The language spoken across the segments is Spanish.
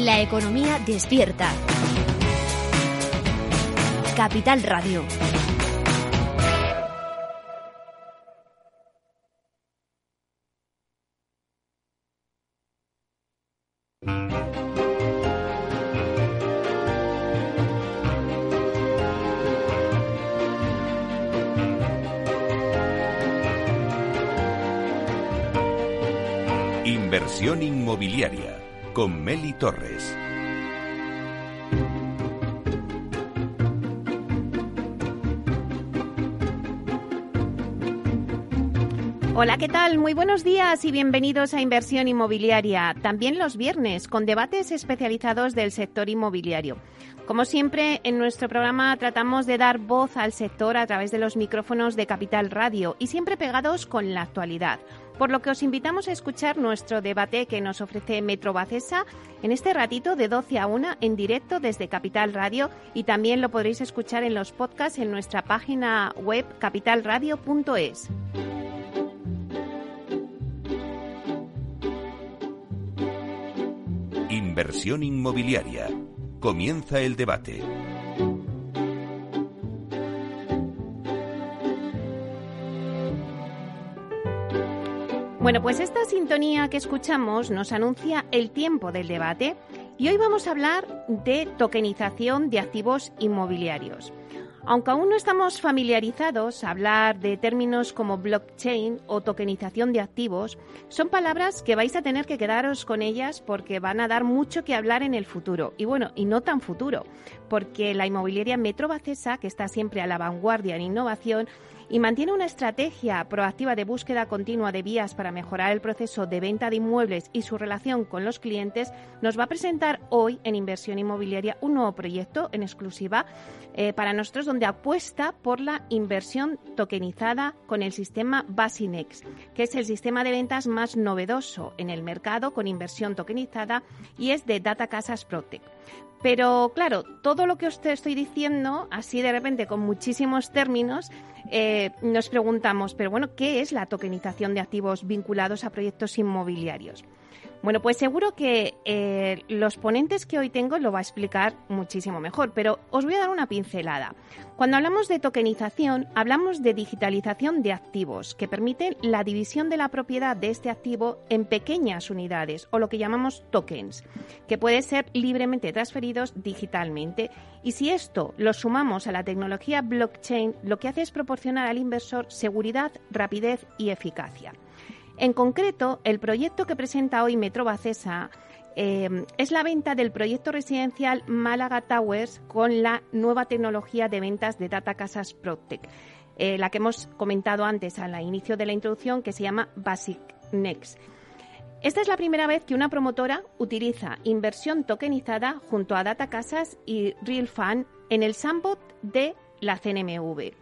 La economía despierta. Capital Radio. Inversión inmobiliaria con Meli Torres. Hola, ¿qué tal? Muy buenos días y bienvenidos a Inversión Inmobiliaria. También los viernes con debates especializados del sector inmobiliario. Como siempre, en nuestro programa tratamos de dar voz al sector a través de los micrófonos de Capital Radio y siempre pegados con la actualidad. Por lo que os invitamos a escuchar nuestro debate que nos ofrece Metro Bacesa en este ratito de 12 a 1 en directo desde Capital Radio y también lo podréis escuchar en los podcasts en nuestra página web capitalradio.es. Inversión inmobiliaria. Comienza el debate. Bueno, pues esta sintonía que escuchamos nos anuncia el tiempo del debate y hoy vamos a hablar de tokenización de activos inmobiliarios. Aunque aún no estamos familiarizados, hablar de términos como blockchain o tokenización de activos son palabras que vais a tener que quedaros con ellas porque van a dar mucho que hablar en el futuro. Y bueno, y no tan futuro, porque la inmobiliaria Metro Bacesa, que está siempre a la vanguardia en innovación, y mantiene una estrategia proactiva de búsqueda continua de vías para mejorar el proceso de venta de inmuebles y su relación con los clientes, nos va a presentar hoy en Inversión Inmobiliaria un nuevo proyecto en exclusiva eh, para nosotros donde apuesta por la inversión tokenizada con el sistema Basinex, que es el sistema de ventas más novedoso en el mercado con inversión tokenizada y es de Data Casas Protect. Pero claro, todo lo que os estoy diciendo, así de repente con muchísimos términos, eh, nos preguntamos, pero bueno, ¿qué es la tokenización de activos vinculados a proyectos inmobiliarios? Bueno, pues seguro que eh, los ponentes que hoy tengo lo va a explicar muchísimo mejor, pero os voy a dar una pincelada. Cuando hablamos de tokenización, hablamos de digitalización de activos, que permite la división de la propiedad de este activo en pequeñas unidades, o lo que llamamos tokens, que pueden ser libremente transferidos digitalmente. Y si esto lo sumamos a la tecnología blockchain, lo que hace es proporcionar al inversor seguridad, rapidez y eficacia. En concreto, el proyecto que presenta hoy Metro Bacesa eh, es la venta del proyecto residencial Málaga Towers con la nueva tecnología de ventas de Data Casas Protec, eh, la que hemos comentado antes al inicio de la introducción, que se llama Basic Next. Esta es la primera vez que una promotora utiliza inversión tokenizada junto a Data Casas y Real Fan en el sandbox de la CNMV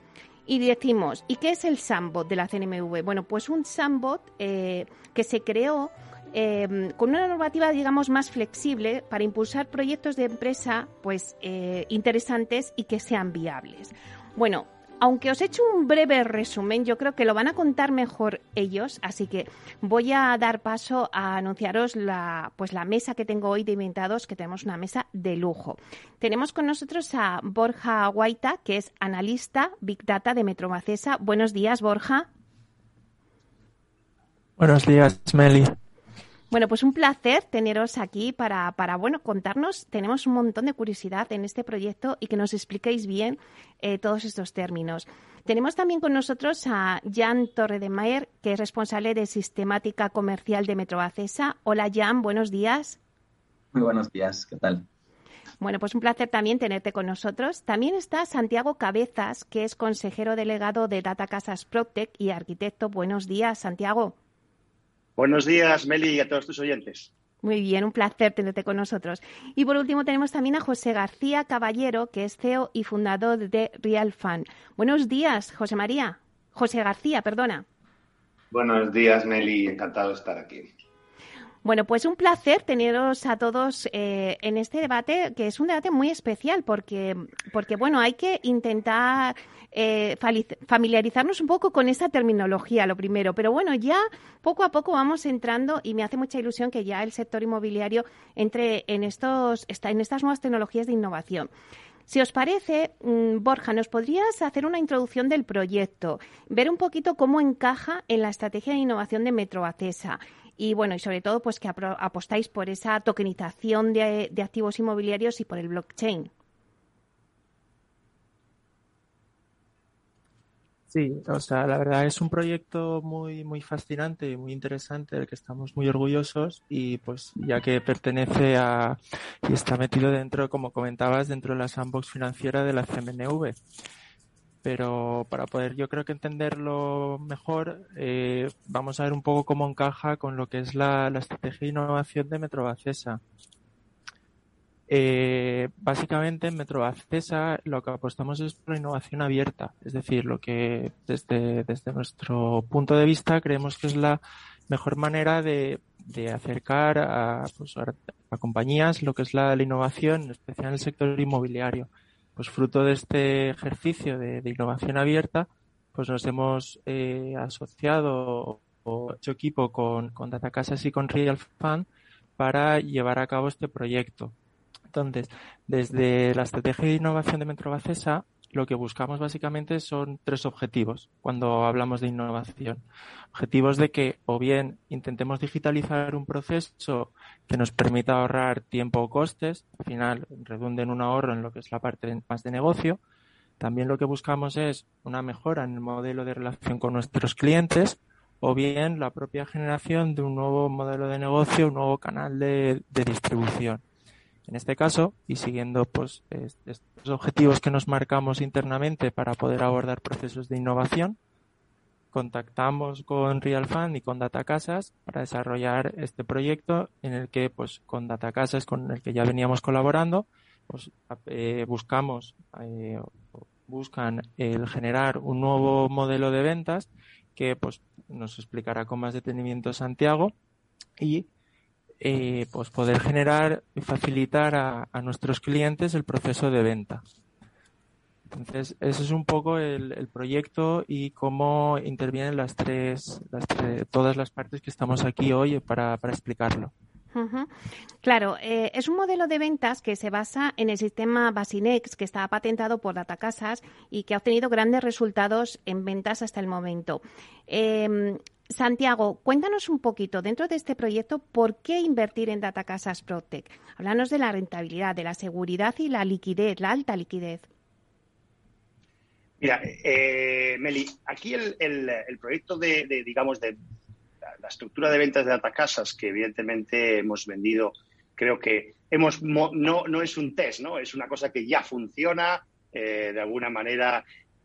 y decimos, ¿y qué es el Sandbot de la CNMV? Bueno, pues un Sandbot eh, que se creó eh, con una normativa, digamos, más flexible para impulsar proyectos de empresa, pues, eh, interesantes y que sean viables. Bueno, aunque os he hecho un breve resumen, yo creo que lo van a contar mejor ellos, así que voy a dar paso a anunciaros la, pues la mesa que tengo hoy de inventados, que tenemos una mesa de lujo. Tenemos con nosotros a Borja Guaita, que es analista Big Data de Metromacesa. Buenos días, Borja. Buenos días, Meli. Bueno, pues un placer teneros aquí para, para, bueno, contarnos. Tenemos un montón de curiosidad en este proyecto y que nos expliquéis bien eh, todos estos términos. Tenemos también con nosotros a Jan Torredemeyer, que es responsable de sistemática comercial de Metrobacesa. Hola, Jan, buenos días. Muy buenos días, ¿qué tal? Bueno, pues un placer también tenerte con nosotros. También está Santiago Cabezas, que es consejero delegado de Data Casas Protec y arquitecto. Buenos días, Santiago. Buenos días, Meli, y a todos tus oyentes. Muy bien, un placer tenerte con nosotros. Y por último tenemos también a José García Caballero, que es CEO y fundador de Real Fan. Buenos días, José María. José García, perdona. Buenos días, Meli. Encantado de estar aquí. Bueno, pues un placer teneros a todos eh, en este debate, que es un debate muy especial, porque, porque bueno, hay que intentar eh, familiarizarnos un poco con esta terminología, lo primero. Pero bueno, ya poco a poco vamos entrando y me hace mucha ilusión que ya el sector inmobiliario entre en, estos, en estas nuevas tecnologías de innovación. Si os parece, mm, Borja, ¿nos podrías hacer una introducción del proyecto? Ver un poquito cómo encaja en la estrategia de innovación de Metro Acesa y bueno, y sobre todo pues que apostáis por esa tokenización de, activos inmobiliarios y por el blockchain. Sí, o sea, la verdad es un proyecto muy muy fascinante y muy interesante del que estamos muy orgullosos y pues ya que pertenece a y está metido dentro, como comentabas, dentro de la sandbox financiera de la CMNV pero para poder yo creo que entenderlo mejor, eh, vamos a ver un poco cómo encaja con lo que es la, estrategia de innovación de Metrobacesa. Eh, básicamente en Metrobacesa lo que apostamos es por la innovación abierta, es decir, lo que desde, desde nuestro punto de vista creemos que es la mejor manera de, de acercar a, pues, a, compañías lo que es la, la innovación, en especial en el sector inmobiliario pues fruto de este ejercicio de, innovación abierta, pues nos hemos eh, asociado o hecho equipo con, con y con Real Fund para llevar a cabo este proyecto. Entonces, desde la estrategia de innovación de Metrobacesa, lo que buscamos básicamente son tres objetivos cuando hablamos de innovación. Objetivos de que o bien intentemos digitalizar un proceso que nos permita ahorrar tiempo o costes, al final redunde en un ahorro en lo que es la parte más de negocio. También lo que buscamos es una mejora en el modelo de relación con nuestros clientes o bien la propia generación de un nuevo modelo de negocio, un nuevo canal de distribución. En este caso, y siguiendo pues, estos objetivos que nos marcamos internamente para poder abordar procesos de innovación, contactamos con RealFund y con Datacasas para desarrollar este proyecto en el que, pues, con Datacasas, con el que ya veníamos colaborando, pues, eh, buscamos, eh, buscan el generar un nuevo modelo de ventas que, pues, nos explicará con más detenimiento Santiago y eh, pues poder generar y facilitar a, nuestros clientes el proceso de venta. Entonces, ese es un poco el, proyecto y cómo intervienen las tres, las todas las partes que estamos aquí hoy para, explicarlo. Claro, eh, es un modelo de ventas que se basa en el sistema Basinex, que está patentado por Datacasas y que ha obtenido grandes resultados en ventas hasta el momento. Eh, Santiago, cuéntanos un poquito dentro de este proyecto por qué invertir en Data Casas Protec. Háblanos de la rentabilidad, de la seguridad y la liquidez, la alta liquidez. Mira, eh, Meli, aquí el, proyecto de, digamos, de la, estructura de ventas de Data Casas, que evidentemente hemos vendido, creo que hemos no, no es un test, ¿no? Es una cosa que ya funciona, eh, de alguna manera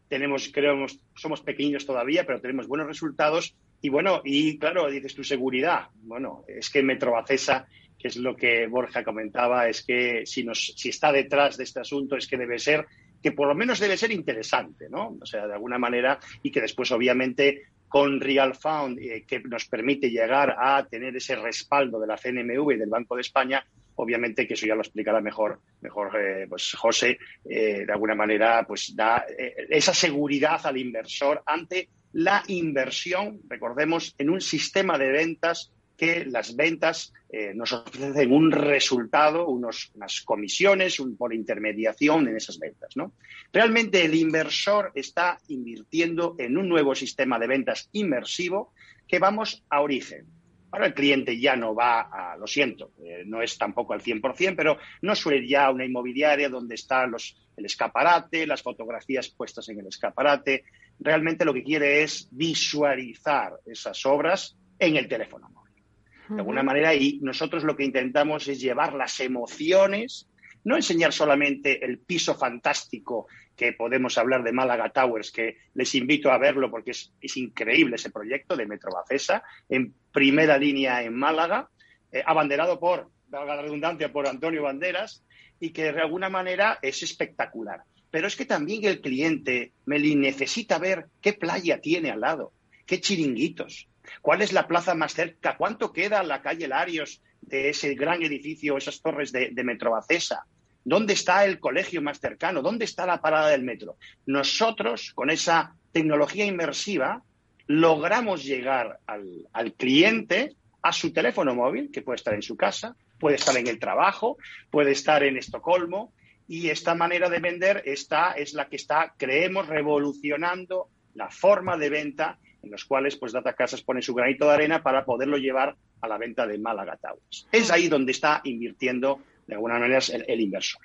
tenemos, creo, somos pequeños todavía, pero tenemos buenos resultados y bueno, y claro, dices tu seguridad. Bueno, es que Metrobacesa, que es lo que Borja comentaba, es que si, nos, si está detrás de este asunto es que debe ser, que por lo menos debe ser interesante, ¿no? O sea, de alguna manera, y que después, obviamente, con Real Fund, eh, que nos permite llegar a tener ese respaldo de la CNMV y del Banco de España, obviamente que eso ya lo explicará mejor, mejor eh, pues José, eh, de alguna manera, pues da esa seguridad al inversor ante la inversión, recordemos, en un sistema de ventas que las ventas eh, nos ofrecen un resultado, unos, unas comisiones por intermediación en esas ventas. ¿no? Realmente el inversor está invirtiendo en un nuevo sistema de ventas inmersivo que vamos a origen. Ahora el cliente ya no va a, lo siento, eh, no es tampoco al 100%, pero no suele ya a una inmobiliaria donde está los, el escaparate, las fotografías puestas en el escaparate, realmente lo que quiere es visualizar esas obras en el teléfono móvil. De alguna manera, y nosotros lo que intentamos es llevar las emociones, no enseñar solamente el piso fantástico que podemos hablar de Málaga Towers, que les invito a verlo porque es, increíble ese proyecto de Metro Bacesa, en primera línea en Málaga, eh, abanderado por, valga la redundancia, por Antonio Banderas, y que de alguna manera es espectacular pero es que también el cliente, Meli, necesita ver qué playa tiene al lado, qué chiringuitos, ¿Cuál es la plaza más cerca? ¿Cuánto queda la calle Larios de ese gran edificio, esas torres de, de Metrobacesa? ¿Dónde está el colegio más cercano? ¿Dónde está la parada del metro? Nosotros, con esa tecnología inmersiva, logramos llegar al, al cliente a su teléfono móvil, que puede estar en su casa, puede estar en el trabajo, puede estar en Estocolmo, y esta manera de vender esta es la que está, creemos, revolucionando la forma de venta en los cuales pues Data Casas pone su granito de arena para poderlo llevar a la venta de Málaga Towers. Es ahí donde está invirtiendo de alguna manera el inversor.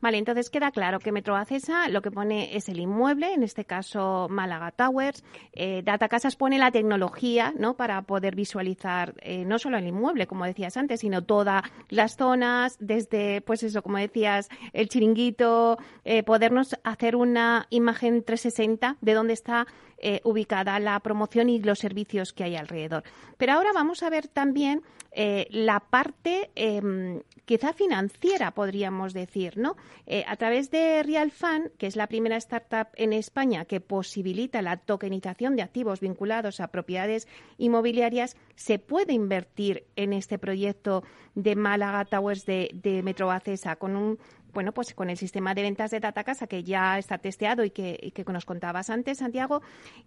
Vale, entonces queda claro que Metro Acesa lo que pone es el inmueble, en este caso Málaga Towers. Eh, Data Casas pone la tecnología ¿no? para poder visualizar eh, no solo el inmueble, como decías antes, sino todas las zonas, desde, pues eso, como decías, el chiringuito, eh, podernos hacer una imagen 360 de dónde está eh, ubicada la promoción y los servicios que hay alrededor. Pero ahora vamos a ver también eh, la parte em, quizá financiera, podríamos decir, ¿no? Eh, a través de Real Fund, que es la primera startup en España que posibilita la tokenización de activos vinculados a propiedades inmobiliarias, se puede invertir en este proyecto de Málaga Towers de, de Metro Acesa con un bueno, pues con el sistema de ventas de Data Casa que ya está testeado y que, nos contabas antes, Santiago,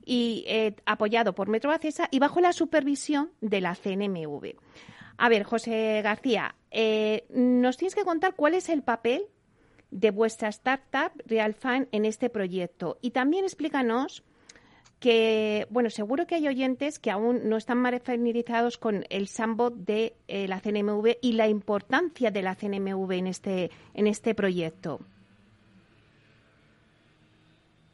y eh, apoyado por Metro Acesa y bajo la supervisión de la CNMV. A ver, José García, eh, nos tienes que contar cuál es el papel de vuestra startup Real en este proyecto y también explícanos que, bueno, seguro que hay oyentes que aún no están familiarizados con el sandbox de eh, la CNMV y la importancia de la CNMV en este, en este proyecto.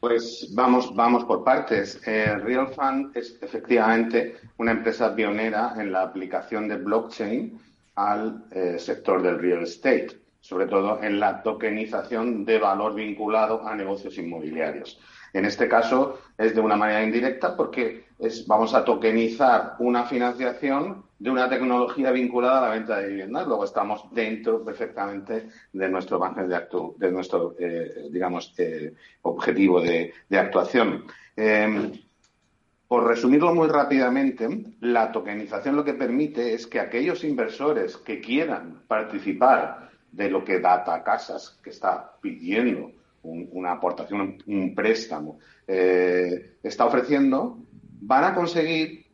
Pues vamos, vamos por partes. Eh, Real Fund es efectivamente una empresa pionera en la aplicación de blockchain al eh, sector del real estate, sobre todo en la tokenización de valor vinculado a negocios inmobiliarios. En este caso es de una manera indirecta porque es, vamos a tokenizar una financiación de una tecnología vinculada a la venta de viviendas. Luego estamos dentro perfectamente de nuestro eh, digamos, eh, objetivo de, actuación. Em, por resumirlo muy rápidamente, la tokenización lo que permite es que aquellos inversores que quieran participar de lo que Data Casas, que está pidiendo una aportación, un, préstamo, eh, está ofreciendo, van a conseguir,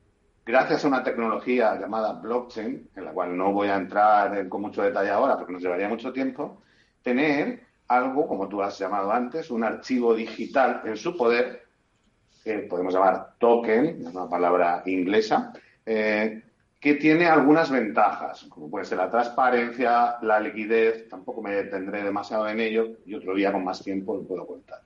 gracias a una tecnología llamada blockchain, en la cual no voy a entrar con mucho detalle ahora porque nos llevaría mucho tiempo, tener algo, como tú has llamado antes, un archivo digital en su poder, que podemos llamar token, una palabra inglesa, eh, que tiene algunas ventajas, como puede ser la transparencia, la liquidez, tampoco me detendré demasiado en ello y otro día con más tiempo lo puedo contar.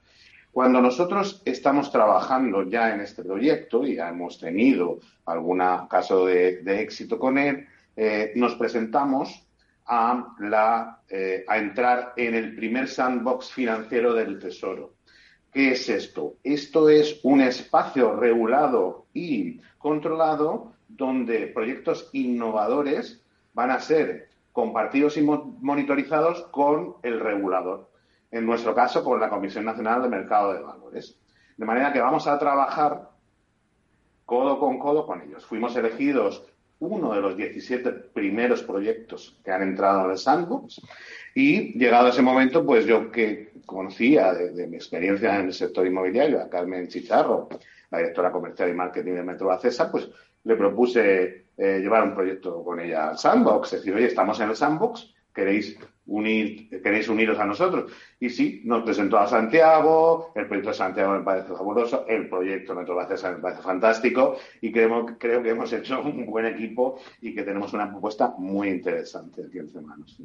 Cuando nosotros estamos trabajando ya en este proyecto y ya hemos tenido algún caso de, éxito con él, eh, nos presentamos a, eh, a entrar en el primer sandbox financiero del Tesoro. ¿Qué es esto? Esto es un espacio regulado y controlado donde proyectos innovadores van a ser compartidos y monitorizados con el regulador. En nuestro caso, con la Comisión Nacional de Mercado de Valores. De manera que vamos a trabajar codo con codo con ellos. Fuimos elegidos uno de los 17 primeros proyectos que han entrado en el sandbox y llegado ese momento, pues yo que conocía de, mi experiencia en el sector inmobiliario, a Carmen Chicharro, la directora comercial y marketing de Metro Acesa, pues le propuse eh, llevar un proyecto con ella al sandbox, es decir, oye, estamos en el sandbox, queréis unir, queréis uniros a nosotros. Y sí, nos presentó a Santiago, el proyecto de Santiago me parece fabuloso, el proyecto Metro Bacesa me parece fantástico y creo, creo que hemos hecho un buen equipo y que tenemos una propuesta muy interesante aquí entre manos.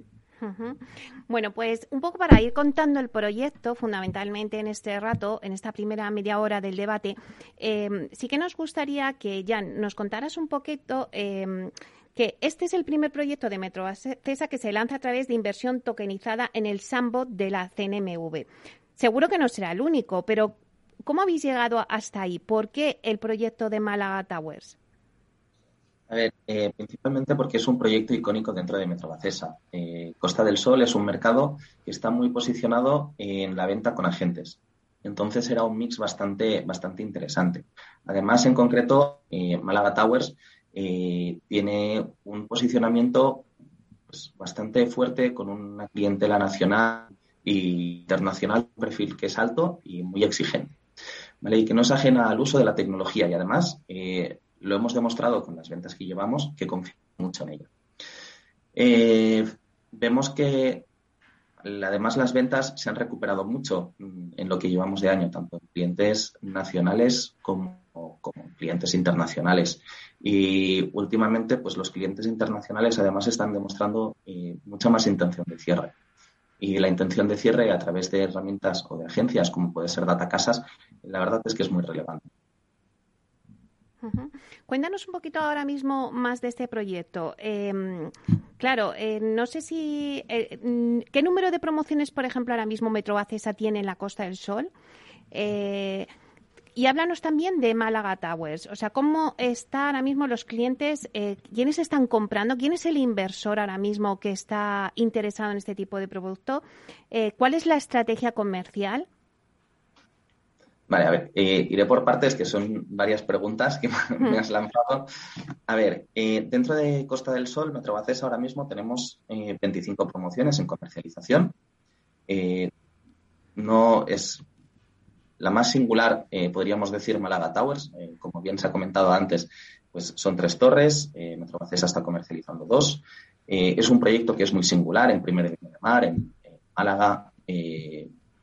Bueno, pues un poco para ir contando el proyecto, fundamentalmente en este rato, en esta primera media hora del debate, em, sí que nos gustaría que, Jan, nos contaras un poquito em, que este es el primer proyecto de Metro Cesa que se lanza a través de inversión tokenizada en el Sambo de la CNMV. Seguro que no será el único, pero ¿cómo habéis llegado hasta ahí? ¿Por qué el proyecto de Málaga Towers? A ver, eh, principalmente porque es un proyecto icónico dentro de Metrobacesa. Eh, Costa del Sol es un mercado que está muy posicionado en la venta con agentes. Entonces era un mix bastante, bastante interesante. Además, en concreto, eh, Málaga Towers eh, tiene un posicionamiento pues, bastante fuerte con una clientela nacional e internacional, un perfil que es alto y muy exigente. Y que no es ajena al uso de la tecnología y además eh, lo hemos demostrado con las ventas que llevamos que confiamos mucho en ella. vemos que Además, las ventas se han recuperado mucho mm, en lo que llevamos de año, tanto en clientes nacionales como, clientes internacionales. Y últimamente, pues los clientes internacionales además están demostrando eh, mucha más intención de cierre. Y la intención de cierre a través de herramientas o de agencias, como puede ser Data Casas, la verdad es que es muy relevante. Cuéntanos un poquito ahora mismo más de este proyecto. Em, claro, eh, no sé si. Eh, mm, ¿Qué número de promociones, por ejemplo, ahora mismo Metro Acesa tiene en la Costa del Sol? Eh, y háblanos también de Málaga Towers. O sea, ¿cómo están ahora mismo los clientes? ¿Quiénes están comprando? ¿Quién es el inversor ahora mismo que está interesado en este tipo de producto? ¿Cuál es la estrategia comercial? Vale, a ver, eh, iré por partes, que son varias preguntas que me has lanzado. A ver, eh, dentro de Costa del Sol, Metrobacesa ahora mismo tenemos 25 eh, promociones en comercialización. no es la más singular, podríamos decir, Málaga Towers. como bien se ha comentado antes, pues son tres torres. Metrobacesa está comercializando dos. es un proyecto que es muy singular en Primer de Mar, en Málaga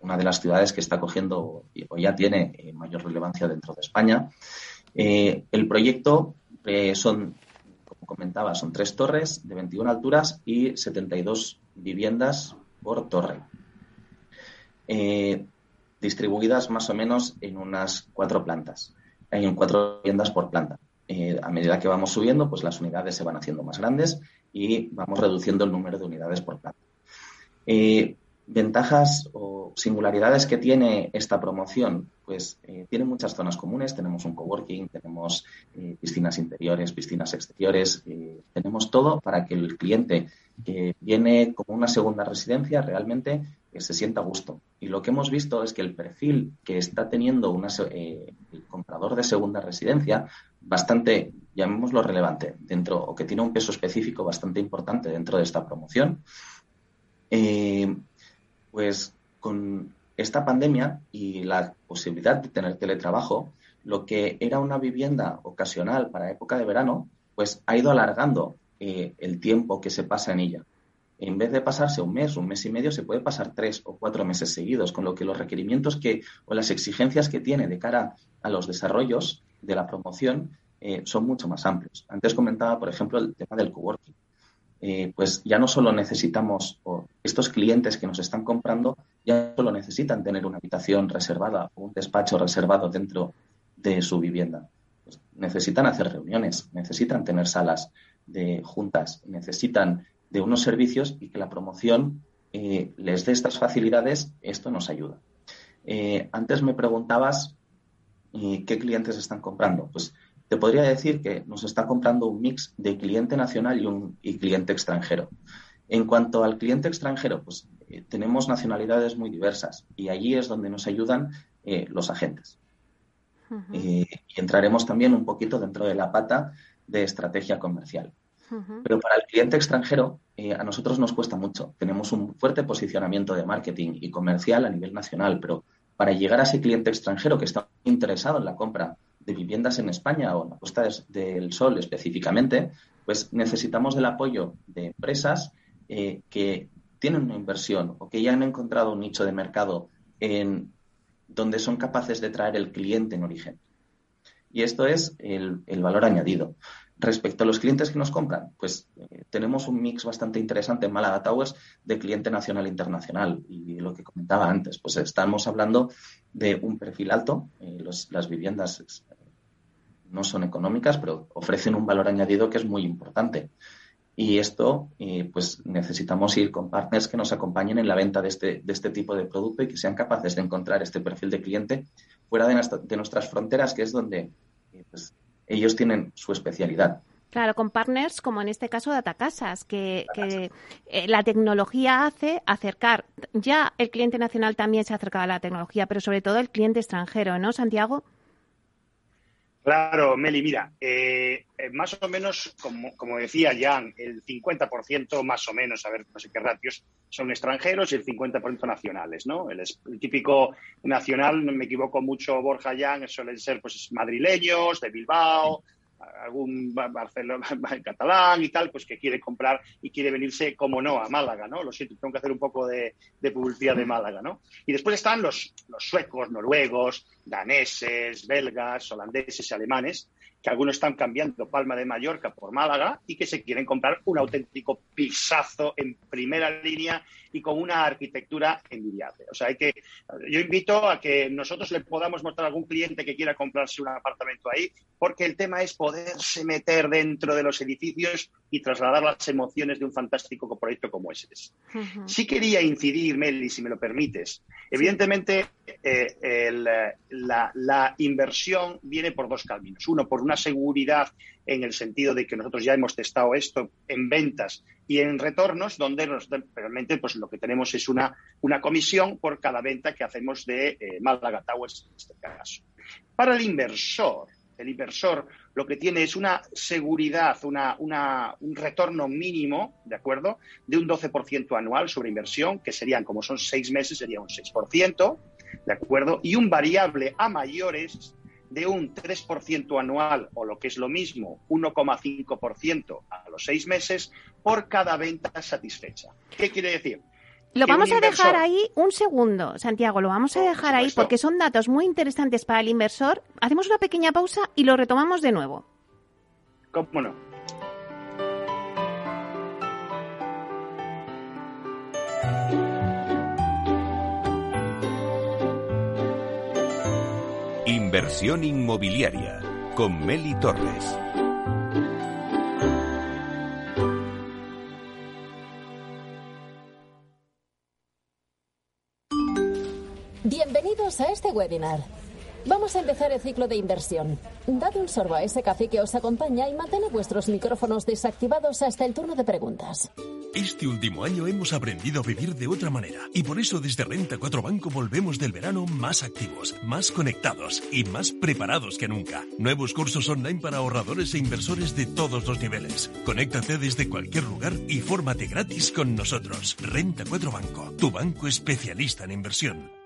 una de las ciudades que está cogiendo o ya tiene eh, mayor relevancia dentro de España. Eh, el proyecto eh, son, como comentaba, son tres torres de 21 alturas y 72 viviendas por torre, distribuidas más o menos en unas cuatro plantas. Hay cuatro viviendas por planta. a medida que vamos subiendo, pues las unidades se van haciendo más grandes y vamos reduciendo el número de unidades por planta ventajas o singularidades que tiene esta promoción, pues eh, tiene muchas zonas comunes. Tenemos un coworking, tenemos eh, piscinas interiores, piscinas exteriores, eh, tenemos todo para que el cliente que viene como una segunda residencia realmente se sienta a gusto. Y lo que hemos visto es que el perfil que está teniendo una, el comprador de segunda residencia, bastante, llamémoslo relevante, dentro, o que tiene un peso específico bastante importante dentro de esta promoción, pues con esta pandemia y la posibilidad de tener teletrabajo, lo que era una vivienda ocasional para época de verano, pues ha ido alargando eh, el tiempo que se pasa en ella. En vez de pasarse un mes, un mes y medio, se puede pasar tres o cuatro meses seguidos, con lo que los requerimientos que o las exigencias que tiene de cara a los desarrollos de la promoción eh, son mucho más amplios. Antes comentaba, por ejemplo, el tema del coworking. Eh, pues ya no solo necesitamos, estos clientes que nos están comprando, ya no solo necesitan tener una habitación reservada o un despacho reservado dentro de su vivienda. Pues necesitan hacer reuniones, necesitan tener salas de juntas, necesitan de unos servicios y que la promoción eh, les dé estas facilidades, esto nos ayuda. Eh, antes me preguntabas qué clientes están comprando. Pues te podría decir que nos está comprando un mix de cliente nacional y un cliente extranjero. En cuanto al cliente extranjero, pues eh, tenemos nacionalidades muy diversas y allí es donde nos ayudan eh, los agentes. Eh, y entraremos también un poquito dentro de la pata de estrategia comercial. Pero para el cliente extranjero, a nosotros nos cuesta mucho. Tenemos un fuerte posicionamiento de marketing y comercial a nivel nacional, pero para llegar a ese cliente extranjero que está interesado en la compra de viviendas en España o en la Costa del Sol específicamente, pues necesitamos del apoyo de empresas eh, que tienen una inversión o que ya han encontrado un nicho de mercado en donde son capaces de traer el cliente en origen. Y esto es el, valor añadido. Respecto a los clientes que nos compran, pues eh, tenemos un mix bastante interesante en Málaga Towers de cliente nacional e internacional. Y lo que comentaba antes, pues estamos hablando de un perfil alto. Eh, las viviendas no son económicas, pero ofrecen un valor añadido que es muy importante. Y esto, eh, pues necesitamos ir con partners que nos acompañen en la venta de este, de este tipo de producto y que sean capaces de encontrar este perfil de cliente fuera de, nuestras fronteras, que es donde eh, pues, ellos tienen su especialidad. Claro, con partners como en este caso Datacasas, que, que eh, la tecnología hace acercar, ya el cliente nacional también se ha acercado a la tecnología, pero sobre todo el cliente extranjero, ¿no, Santiago? Claro, Meli, mira, eh, eh, más o menos, como, decía Jan, el 50% más o menos, a ver, no sé qué ratios, son extranjeros y el 50% nacionales, ¿no? El, el, típico nacional, no me equivoco mucho, Borja Jan, suelen ser pues madrileños, de Bilbao, algún Barcelona catalán y tal, pues que quiere comprar y quiere venirse, como no, a Málaga, ¿no? Lo siento, tengo que hacer un poco de, publicidad de Málaga, ¿no? Y después están los, los, suecos, noruegos, daneses, belgas, holandeses y alemanes, que algunos están cambiando Palma de Mallorca por Málaga y que se quieren comprar un auténtico pisazo en primera línea y con una arquitectura envidiable. O sea, hay que, yo invito a que nosotros le podamos mostrar a algún cliente que quiera comprarse un apartamento ahí, porque el tema es poderse meter dentro de los edificios y trasladar las emociones de un fantástico proyecto como ese. Uh -huh. Sí quería incidir, Meli, si me lo permites. Evidentemente, eh, el, la, la, inversión viene por dos caminos. Uno, por una seguridad en el sentido de que nosotros ya hemos testado esto en ventas y en retornos, donde realmente pues, lo que tenemos es una, una comisión por cada venta que hacemos de eh, Málaga Towers en este caso. Para el inversor, el inversor lo que tiene es una seguridad, una, una, un retorno mínimo, ¿de acuerdo?, de un 12% anual sobre inversión, que serían, como son seis meses, sería un 6%, ¿de acuerdo? Y un variable a mayores de un 3% anual o lo que es lo mismo, 1,5% a los seis meses por cada venta satisfecha. ¿Qué quiere decir? Lo vamos a dejar ahí un segundo, Santiago, lo vamos a dejar ahí porque son datos muy interesantes para el inversor. Hacemos una pequeña pausa y lo retomamos de nuevo. ¿Cómo no? Inversión inmobiliaria con Meli Torres. Bienvenidos a este webinar. Vamos a empezar el ciclo de inversión. Dad un sorbo a ese café que os acompaña y mantened vuestros micrófonos desactivados hasta el turno de preguntas. Este último año hemos aprendido a vivir de otra manera y por eso desde Renta 4 Banco volvemos del verano más activos, más conectados y más preparados que nunca. Nuevos cursos online para ahorradores e inversores de todos los niveles. Conéctate desde cualquier lugar y fórmate gratis con nosotros. Renta 4 Banco, tu banco especialista en inversión.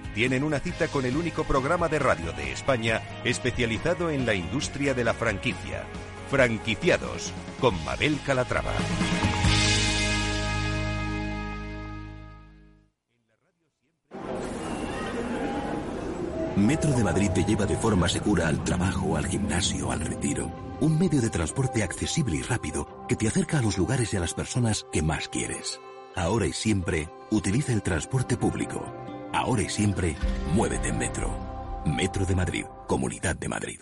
tienen una cita con el único programa de radio de España especializado en la industria de la franquicia. Franquiciados con Mabel Calatrava. Metro de Madrid te lleva de forma segura al trabajo, al gimnasio, al retiro. Un medio de transporte accesible y rápido que te acerca a los lugares y a las personas que más quieres. Ahora y siempre, utiliza el transporte público. Ahora y siempre, muévete en Metro. Metro de Madrid, Comunidad de Madrid.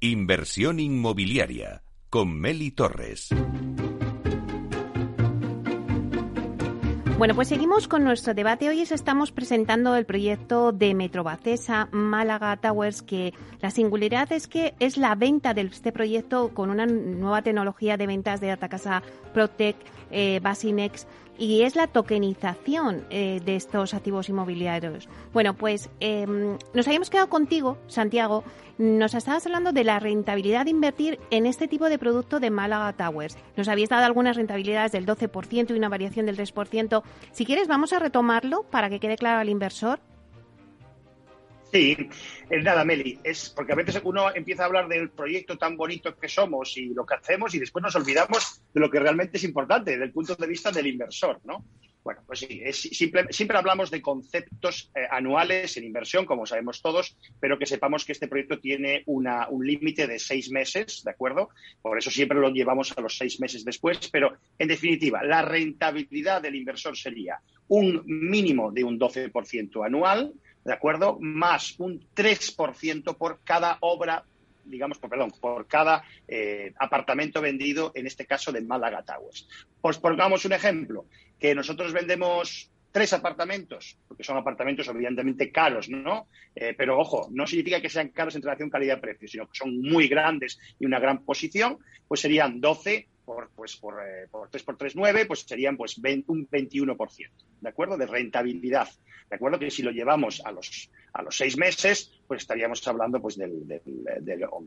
Inversión inmobiliaria con Meli Torres. Bueno, pues seguimos con nuestro debate. Hoy estamos presentando el proyecto de Metrobacesa Málaga Towers, que la singularidad es que es la venta de este proyecto con una nueva tecnología de ventas de Atacasa Protec, eh, Basinex y es la tokenización eh, de estos activos inmobiliarios. Bueno, pues em, nos habíamos quedado contigo, Santiago. Nos estabas hablando de la rentabilidad de invertir en este tipo de producto de Málaga Towers. Nos habías dado algunas rentabilidades del 12% y una variación del 3%. Si quieres, vamos a retomarlo para que quede claro al inversor. Sí, es nada, Meli, es porque a veces uno empieza a hablar del proyecto tan bonito que somos y lo que hacemos y después nos olvidamos de lo que realmente es importante desde el punto de vista del inversor, ¿no? Bueno, pues sí, siempre hablamos de conceptos eh, anuales en inversión, como sabemos todos, pero que sepamos que este proyecto tiene una, un límite de seis meses, ¿de acuerdo? Por eso siempre lo llevamos a los seis meses después, pero en definitiva, la rentabilidad del inversor sería un mínimo de un 12% anual, ¿de acuerdo? Más un 3% por cada obra, digamos, por, perdón, por cada eh, apartamento vendido, en este caso de Málaga Towers. Pues pongamos un ejemplo, que nosotros vendemos tres apartamentos, porque son apartamentos evidentemente caros, ¿no? Eh, pero ojo, no significa que sean caros en relación calidad-precio, sino que son muy grandes y una gran posición, pues serían 12 por, pues, por, eh, por 3 por 3, 9, pues serían pues un 21%, ¿de acuerdo? De rentabilidad, ¿de acuerdo? Que si lo llevamos a los, a los seis meses, pues estaríamos hablando pues del, del,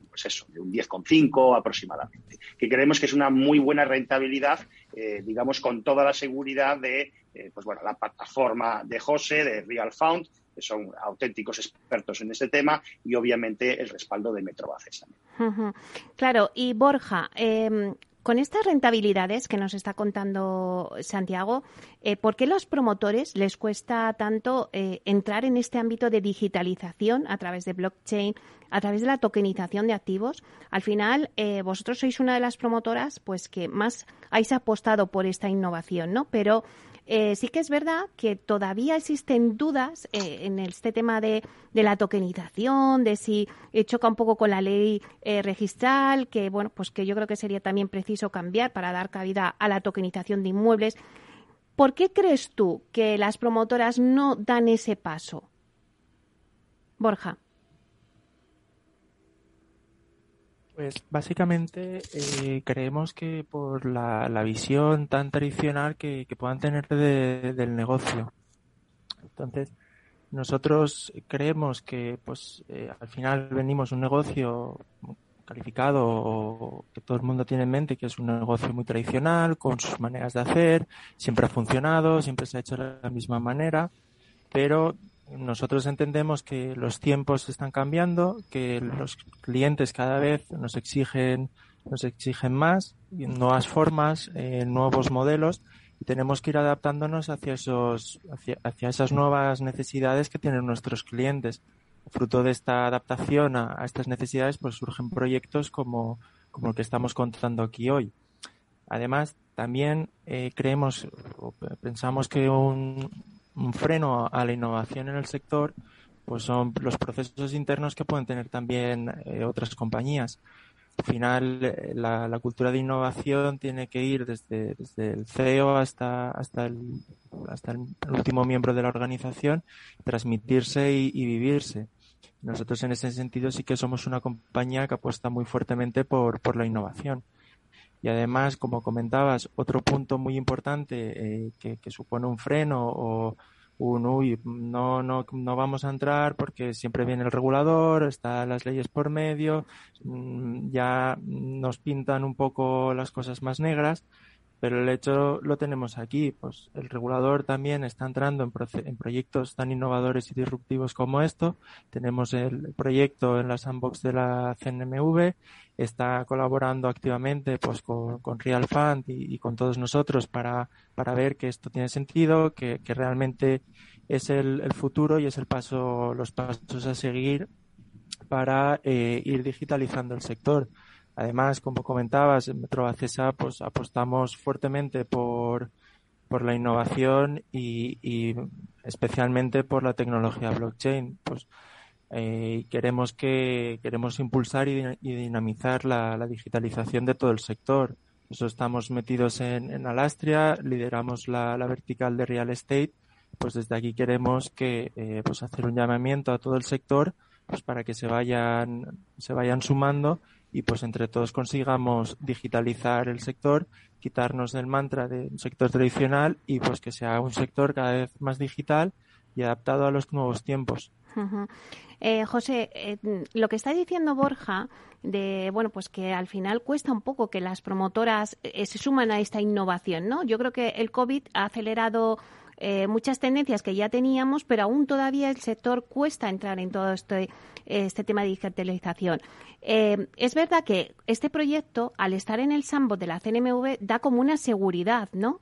pues eso, de un 10,5 aproximadamente, que creemos que es una muy buena rentabilidad, eh, digamos, con toda la seguridad de, eh, pues bueno, la plataforma de José, de Real Found, que son auténticos expertos en este tema, y obviamente el respaldo de Metrobaces también. Claro, y Borja, eh, con estas rentabilidades que nos está contando Santiago, eh, ¿por qué los promotores les cuesta tanto eh, entrar en este ámbito de digitalización a través de blockchain, a través de la tokenización de activos? Al final, eh, vosotros sois una de las promotoras pues que más habéis apostado por esta innovación, ¿no? Pero eh, sí que es verdad que todavía existen dudas eh, en este tema de, la tokenización, de si eh, choca un poco con la ley registral, que bueno, pues que yo creo que sería también preciso cambiar para dar cabida a la tokenización de inmuebles. ¿Por qué crees tú que las promotoras no dan ese paso? Borja. Pues básicamente eh, creemos que por la, visión tan tradicional que, puedan tener del negocio. Entonces, nosotros creemos que pues eh, al final venimos un negocio calificado o que todo el mundo tiene en mente que es un negocio muy tradicional, con sus maneras de hacer, siempre ha funcionado, siempre se ha hecho de la misma manera, pero nosotros entendemos que los tiempos están cambiando, que los clientes cada vez nos exigen, nos exigen más, nuevas formas, eh, nuevos modelos y tenemos que ir adaptándonos hacia esos, hacia, esas nuevas necesidades que tienen nuestros clientes. Fruto de esta adaptación a, estas necesidades, pues surgen proyectos como, como el que estamos contando aquí hoy. Además, también eh, creemos o pensamos que un, un freno a la innovación en el sector, pues son los procesos internos que pueden tener también eh, otras compañías. Al final, eh, la, cultura de innovación tiene que ir desde, el CEO hasta, hasta, el, hasta el último miembro de la organización, transmitirse y, vivirse. Nosotros en ese sentido sí que somos una compañía que apuesta muy fuertemente por, por la innovación. Y además, como comentabas, otro punto muy importante eh, que, supone un freno o un, uy, no, no, no vamos a entrar porque siempre viene el regulador, están las leyes por medio, mm, ya nos pintan un poco las cosas más negras, pero el hecho lo tenemos aquí. Pues el regulador también está entrando en, en, proyectos tan innovadores y disruptivos como esto. Tenemos el proyecto en la sandbox de la CNMV, está colaborando activamente pues con, con Real Fund y, con todos nosotros para, para ver que esto tiene sentido, que, realmente es el, el, futuro y es el paso, los pasos a seguir para eh, ir digitalizando el sector. Además, como comentabas, en Metro Acesa pues apostamos fuertemente por, por la innovación y, especialmente por la tecnología blockchain. Pues eh, queremos que queremos impulsar y, dinamizar la, digitalización de todo el sector. Eso estamos metidos en, Alastria, lideramos la, la, vertical de real estate. Pues desde aquí queremos que eh, pues hacer un llamamiento a todo el sector pues para que se vayan se vayan sumando y pues entre todos consigamos digitalizar el sector, quitarnos del mantra de un sector tradicional y pues que sea un sector cada vez más digital y adaptado a los nuevos tiempos. eh, José, eh, lo que está diciendo Borja de bueno pues que al final cuesta un poco que las promotoras eh, se suman a esta innovación, ¿no? Yo creo que el COVID ha acelerado eh, muchas tendencias que ya teníamos, pero aún todavía el sector cuesta entrar en todo este, este tema de digitalización. Eh, es verdad que este proyecto, al estar en el sambo de la CNMV, da como una seguridad, ¿no?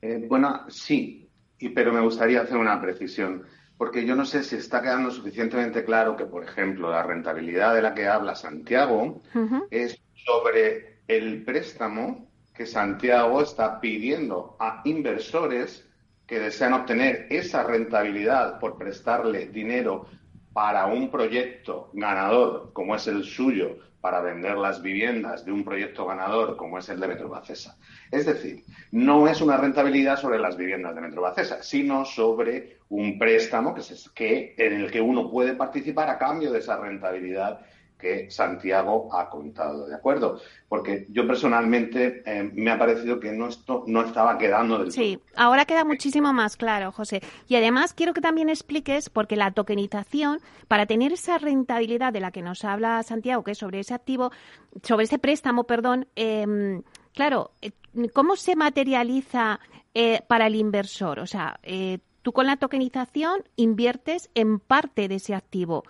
Eh, bueno, sí, y, pero me gustaría hacer una precisión, porque yo no sé si está quedando suficientemente claro que, por ejemplo, la rentabilidad de la que habla Santiago es sobre el préstamo que Santiago está pidiendo a inversores que desean obtener esa rentabilidad por prestarle dinero para un proyecto ganador como es el suyo, para vender las viviendas de un proyecto ganador como es el de Metrobacesa. Es decir, no es una rentabilidad sobre las viviendas de Metrobacesa, sino sobre un préstamo que, que, en el que uno puede participar a cambio de esa rentabilidad que Santiago ha contado, ¿de acuerdo? Porque yo personalmente eh, me ha parecido que no, esto no estaba quedando del Sí, ahora queda muchísimo más claro, José. Y además quiero que también expliques, porque la tokenización, para tener esa rentabilidad de la que nos habla Santiago, que es sobre ese activo, sobre ese préstamo, perdón, em, claro, eh, ¿cómo se materializa eh, para el inversor? O sea, tú con la tokenización inviertes en parte de ese activo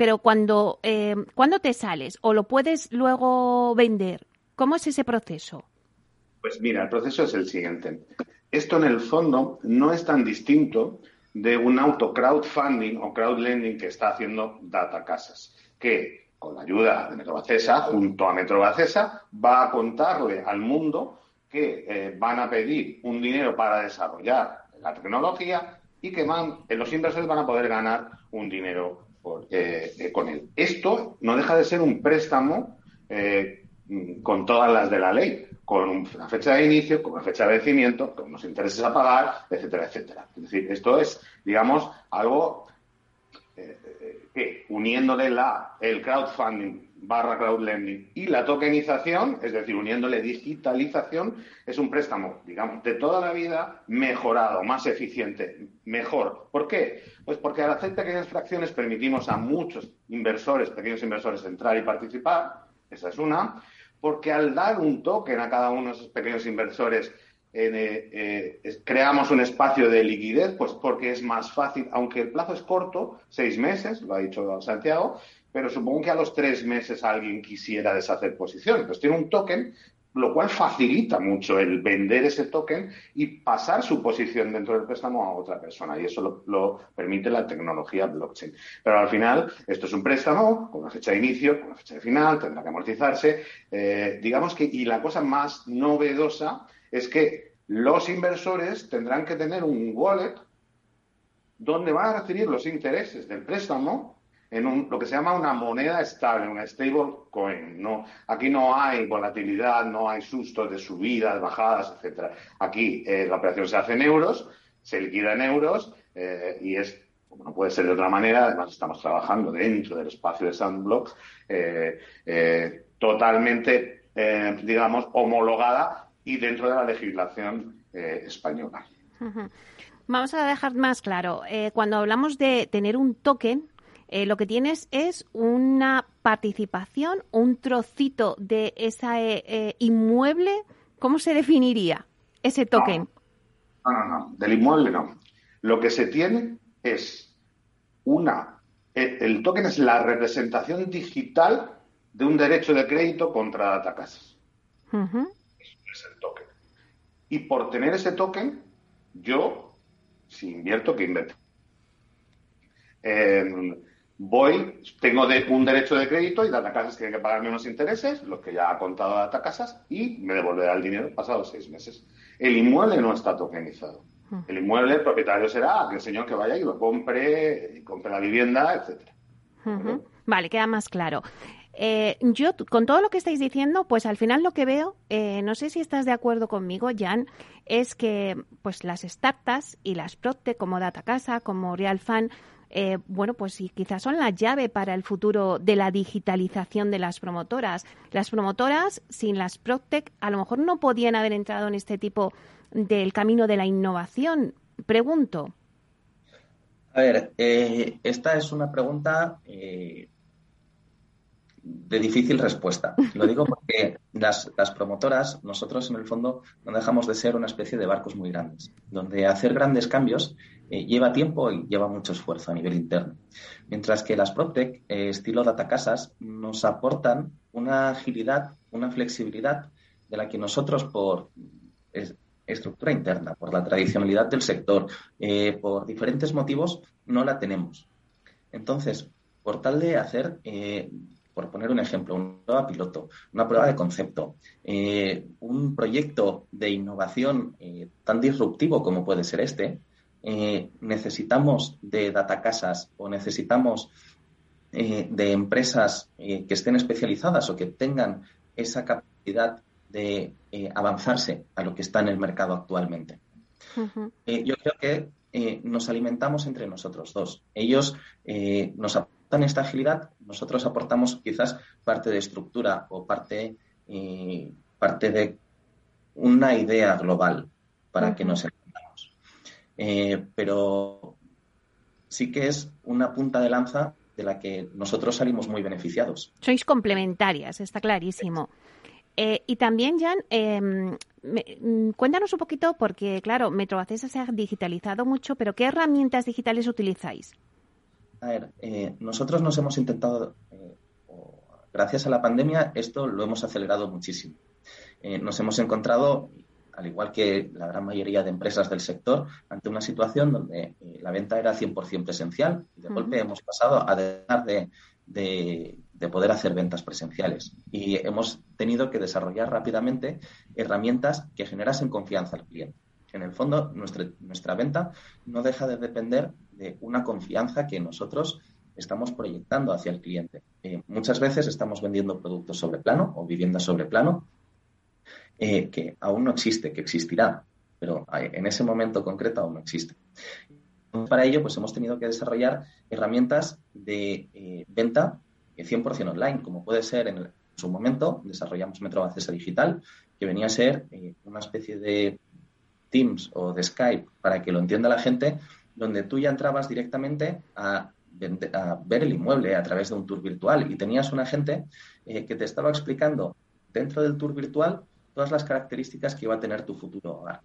pero cuando, eh, te sales o lo puedes luego vender, ¿cómo es ese proceso? Pues mira, el proceso es el siguiente. Esto en el fondo no es tan distinto de un auto crowdfunding o crowdlending que está haciendo Data Casas, que con la ayuda de Metrobacesa, junto a Metrobacesa, va a contarle al mundo que eh, van a pedir un dinero para desarrollar la tecnología y que van, los inversores van a poder ganar un dinero eh, eh, con él. Esto no deja de ser un préstamo eh, con todas las de la ley, con una fecha de inicio, con una fecha de vencimiento, con unos intereses a pagar, etcétera, etcétera. Es decir, esto es, digamos, algo que uniéndole la, el crowdfunding barra crowdlending y la tokenización, es decir, uniéndole digitalización, es un préstamo, digamos, de toda la vida mejorado, más eficiente, mejor. ¿Por qué? Pues porque al hacer pequeñas fracciones permitimos a muchos inversores, pequeños inversores, entrar y participar, esa es una, porque al dar un token a cada uno de esos pequeños inversores, eh, eh, creamos un espacio de liquidez, pues porque es más fácil, aunque el plazo es corto, seis meses, lo ha dicho Santiago, pero supongo que a los tres meses alguien quisiera deshacer posiciones. Entonces tiene un token, lo cual facilita mucho el vender ese token y pasar su posición dentro del préstamo a otra persona. Y eso lo, permite la tecnología blockchain. Pero al final, esto es un préstamo con una fecha de inicio, con una fecha de final, tendrá que amortizarse. Eh, digamos que, y la cosa más novedosa es que los inversores tendrán que tener un wallet donde van a recibir los intereses del préstamo en un, lo que se llama una moneda estable, una stable coin. No, aquí no hay volatilidad, no hay sustos de subidas, bajadas, etcétera. Aquí eh, la operación se hace en euros, se liquida en euros eh, y es, como no puede ser de otra manera, además estamos trabajando dentro del espacio de Sandblocks, eh, totalmente, digamos, homologada y dentro de la legislación española. Vamos a dejar más claro, cuando hablamos de tener un token, eh, lo que tienes es una participación, un trocito de ese inmueble. ¿Cómo se definiría ese token? No, no, no, del inmueble no. Lo que se tiene es una. El, token es la representación digital de un derecho de crédito contra datacasas. es el token. Y por tener ese token, yo, si invierto, que invierto. Em, voy, tengo un derecho de crédito y Datacasas tiene que pagarme unos intereses, los que ya ha contado Datacasas, y me devolverá el dinero pasados seis meses. El inmueble no está tokenizado. El inmueble, el propietario será aquel señor que vaya y lo compre, y compre la vivienda, etcétera. Vale, queda más claro. Eh, yo, con todo lo que estáis diciendo, pues al final lo que veo, eh, no sé si estás de acuerdo conmigo, Jan, es que pues las startups y las Procte, como Data Casa, como Realfan, eh, bueno, pues sí, quizás son la llave para el futuro de la digitalización de las promotoras. Las promotoras, sin las Proctec, a lo mejor no podían haber entrado en este tipo del camino de la innovación. Pregunto. A ver, eh, esta es una pregunta eh, de difícil respuesta. Lo digo porque las, las, promotoras, nosotros en el fondo no dejamos de ser una especie de barcos muy grandes, donde hacer grandes cambios eh, lleva tiempo y lleva mucho esfuerzo a nivel interno. Mientras que las PropTech, eh, estilo data casas, nos aportan una agilidad, una flexibilidad de la que nosotros por estructura interna, por la tradicionalidad del sector, eh, por diferentes motivos, no la tenemos. Entonces, por tal de hacer por poner un ejemplo, una prueba piloto, una prueba de concepto, un proyecto de innovación tan disruptivo como puede ser este, eh, necesitamos de datacasas o necesitamos eh, de empresas eh, que estén especializadas o que tengan esa capacidad de avanzarse a lo que está en el mercado actualmente. yo creo que nos alimentamos entre nosotros dos. Ellos nos aportan esta agilidad, nosotros aportamos quizás parte de estructura o parte, parte de una idea global para que nos eh, pero sí que es una punta de lanza de la que nosotros salimos muy beneficiados. Sois complementarias, está clarísimo. Eh, y también, Jan, em, mm, cuéntanos un poquito, porque claro, Metrobacesa se ha digitalizado mucho, pero ¿qué herramientas digitales utilizáis? A ver, eh, nosotros nos hemos intentado, gracias a la pandemia, esto lo hemos acelerado muchísimo. nos hemos encontrado, al igual que la gran mayoría de empresas del sector, ante una situación donde eh, la venta era 100% presencial y de golpe hemos pasado a dejar de, poder hacer ventas presenciales. Y hemos tenido que desarrollar rápidamente herramientas que generasen confianza al cliente. En el fondo, nuestra, nuestra venta no deja de depender de una confianza que nosotros estamos proyectando hacia el cliente. Eh, muchas veces estamos vendiendo productos sobre plano o viviendas sobre plano eh, que aún no existe, que existirá, pero en ese momento concreto aún no existe. Para ello, pues hemos tenido que desarrollar herramientas de eh, venta 100% online, como puede ser en, su momento, desarrollamos Metro Digital, que venía a ser eh, una especie de Teams o de Skype, para que lo entienda la gente, donde tú ya entrabas directamente a, ver el inmueble a través de un tour virtual y tenías un agente que te estaba explicando dentro del tour virtual todas las características que iba a tener tu futuro hogar.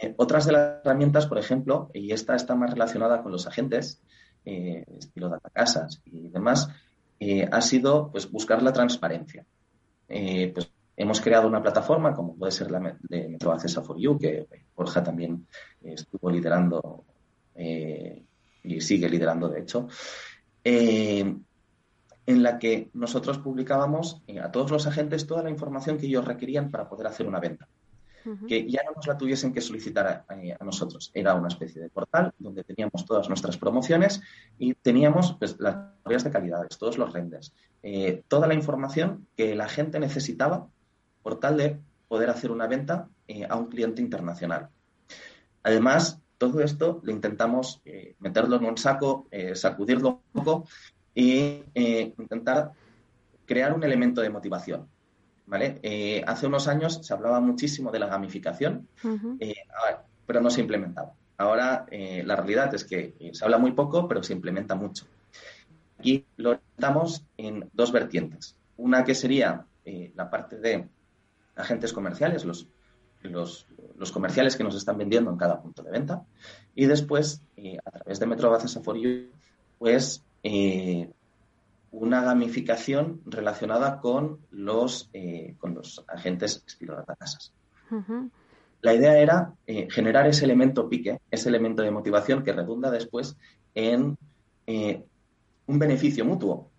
Eh, otras de las herramientas, por ejemplo, y esta está más relacionada con los agentes, eh, estilo data casas y demás, eh, ha sido pues buscar la transparencia. pues hemos creado una plataforma como puede ser la de Metro Access for You, que Borja también estuvo liderando y sigue liderando, de hecho, en la que nosotros publicábamos eh, a todos los agentes toda la información que ellos requerían para poder hacer una venta. Que ya no nos la tuviesen que solicitar a, nosotros. Era una especie de portal donde teníamos todas nuestras promociones y teníamos pues, las categorías de calidades, todos los renders, eh, toda la información que la gente necesitaba por tal de poder hacer una venta eh, a un cliente internacional. Además, todo esto le intentamos meterlo en un saco, sacudirlo un poco y eh, intentar crear un elemento de motivación. ¿vale? Eh, hace unos años se hablaba muchísimo de la gamificación, eh, pero no se implementaba. ahora eh, la realidad es que eh, se habla muy poco, pero se implementa mucho. Aquí lo estamos en dos vertientes. Una que sería la parte de agentes comerciales, los, los, los, comerciales que nos están vendiendo en cada punto de venta. Y después, a través de Metro Bases for You, pues una gamificación relacionada con los, eh, con los agentes estilo datasas. La idea era eh, generar ese elemento pique, ese elemento de motivación que redunda después en eh, un beneficio mutuo.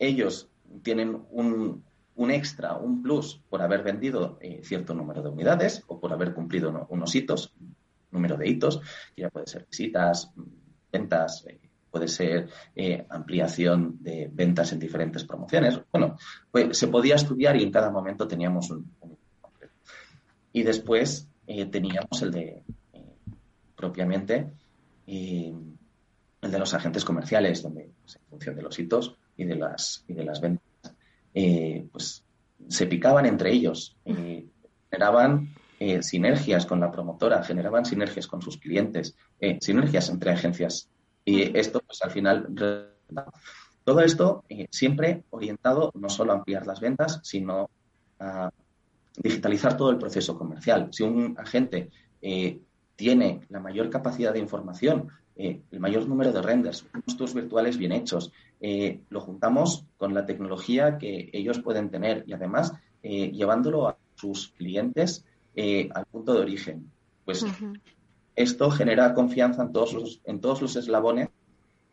Ellos tienen un, un, extra, un plus por haber vendido cierto número de unidades o por haber cumplido unos hitos, número de hitos, que ya puede ser visitas, ventas, puede ser eh, ampliación de ventas en diferentes promociones. Bueno, pues se podía estudiar y en cada momento teníamos un, y después eh, teníamos el de eh, propiamente el de los agentes comerciales, donde pues, en función de los hitos y de las y de las ventas, pues se picaban entre ellos, generaban sinergias con la promotora, generaban sinergias con sus clientes, sinergias entre agencias y esto, pues al final, todo esto eh, siempre orientado no solo a ampliar las ventas, sino a digitalizar todo el proceso comercial. Si un agente eh, tiene la mayor capacidad de información, eh, el mayor número de renders, unos virtuales bien hechos, lo juntamos con la tecnología que ellos pueden tener y además llevándolo a sus clientes al punto de origen. Pues esto genera confianza en todos los, en todos los eslabones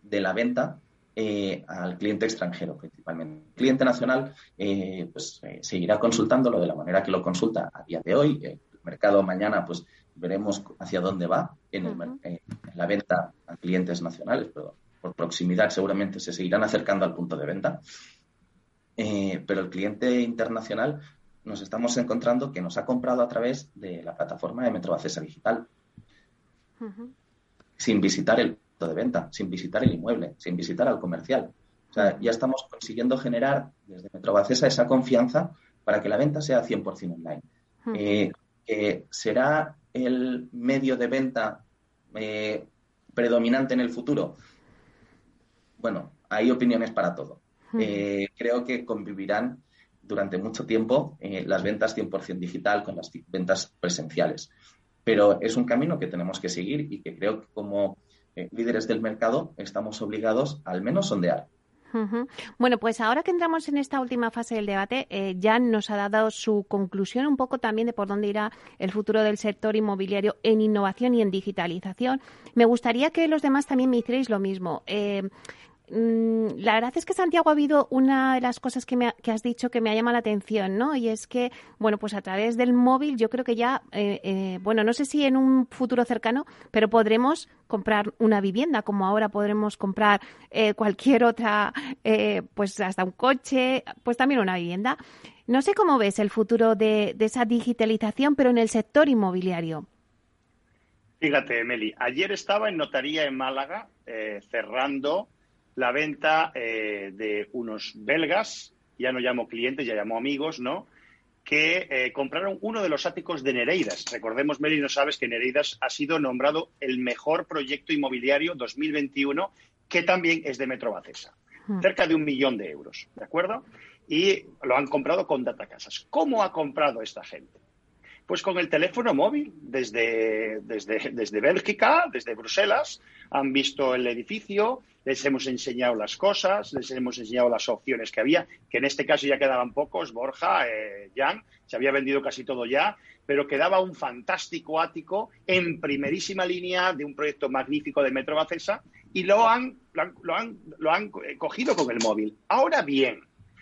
de la venta eh, al cliente extranjero principalmente. El cliente nacional eh, pues, eh, seguirá consultándolo de la manera que lo consulta a día de hoy. El mercado mañana pues veremos hacia dónde va en, la venta a clientes nacionales, pero por proximidad seguramente se seguirán acercando al punto de venta. pero el cliente internacional nos estamos encontrando que nos ha comprado a través de la plataforma de Metro Acesa Digital sin visitar el punto de venta, sin visitar el inmueble, sin visitar al comercial. O sea, ya estamos consiguiendo generar desde Metrobacesa esa confianza para que la venta sea 100% online. Eh, ¿Será el medio de venta eh, predominante en el futuro? Bueno, hay opiniones para todo. Eh, creo que convivirán durante mucho tiempo las ventas 100% digital con las ventas presenciales. Pero es un camino que tenemos que seguir y que creo que como eh, líderes del mercado estamos obligados al menos sondear. Bueno, pues ahora que entramos en esta última fase del debate, eh, Jan nos ha dado su conclusión un poco también de por dónde irá el futuro del sector inmobiliario en innovación y en digitalización. Me gustaría que los demás también me hicierais lo mismo. Eh, la verdad es que Santiago ha habido una de las cosas que, me que has dicho que me ha llamado la atención, ¿no? Y es que, bueno, pues a través del móvil yo creo que ya, eh, eh, bueno, no sé si en un futuro cercano, pero podremos comprar una vivienda, como ahora podremos comprar eh, cualquier otra, pues hasta un coche, pues también una vivienda. No sé cómo ves el futuro de, de esa digitalización, pero en el sector inmobiliario. Fíjate, Meli, ayer estaba en notaría en Málaga cerrando la venta eh, de unos belgas, ya no llamo clientes, ya llamo amigos, ¿no? que eh, compraron uno de los áticos de Nereidas. Recordemos, Meli, no sabes que Nereidas ha sido nombrado el mejor proyecto inmobiliario 2021, que también es de Metro Bacesa. Hmm. Cerca de un millón de euros, ¿de acuerdo? Y lo han comprado con Datacasas. ¿Cómo ha comprado esta gente? Pues con el teléfono móvil, desde, desde, desde Bélgica, desde Bruselas, han visto el edificio, les hemos enseñado las cosas, les hemos enseñado las opciones que había, que en este caso ya quedaban pocos, Borja, eh, Jan, se había vendido casi todo ya, pero quedaba un fantástico ático en primerísima línea de un proyecto magnífico de Metro Bacesa y lo han, lo han, lo han cogido con el móvil. Ahora bien,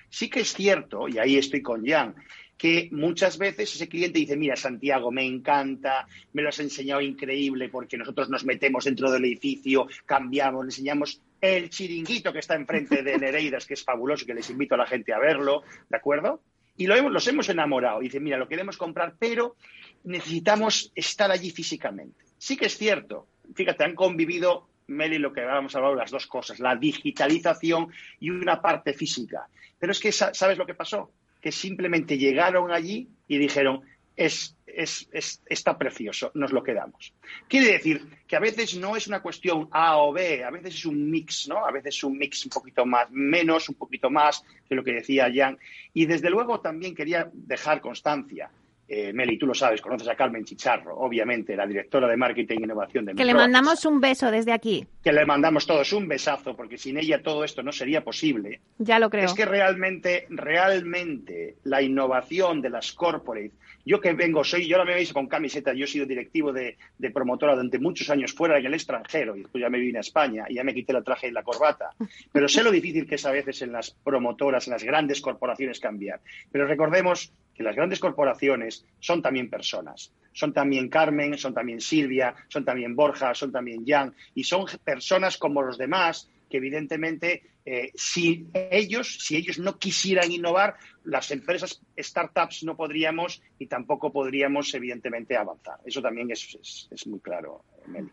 sí que es cierto, y ahí estoy con Jan, que muchas veces ese cliente dice, mira, Santiago, me encanta, me lo has enseñado increíble porque nosotros nos metemos dentro del edificio, cambiamos, le enseñamos el chiringuito que está enfrente de Nereidas, que es fabuloso, que les invito a la gente a verlo, ¿de acuerdo? Y lo hemos, los hemos enamorado. Y dice, mira, lo queremos comprar, pero necesitamos estar allí físicamente. Sí que es cierto. Fíjate, han convivido, Meli, lo que habíamos hablado, las dos cosas, la digitalización y una parte física. Pero es que, ¿sabes lo que pasó? Que simplemente llegaron allí y dijeron, es, está precioso, nos lo quedamos. Quiere decir que a veces no es una cuestión A o B, a veces es un mix, ¿no? A veces es un mix un poquito más, menos, un poquito más, que lo que decía Jan. Y desde luego también quería dejar constancia eh, Meli, tú lo sabes, conoces a Carmen Chicharro, obviamente, la directora de Marketing e Innovación de Que le mandamos un beso desde aquí. Que le mandamos todos un besazo, porque sin ella todo esto no sería posible. Ya lo creo. Es que realmente, realmente, la innovación de las corporate yo que vengo, soy, yo ahora me veis con camiseta, yo he sido directivo de, promotora durante muchos años fuera en el extranjero, y después ya me vine a España y ya me quité el traje y la corbata. Pero sé lo difícil que es a veces en las promotoras, en las grandes corporaciones cambiar. Pero recordemos que las grandes corporaciones son también personas. Son también Carmen, son también Silvia, son también Borja, son también Jan, y son personas como los demás que evidentemente eh, si ellos, si ellos no quisieran innovar, las empresas startups no podríamos y tampoco podríamos evidentemente avanzar. Eso también es, muy claro, Meli.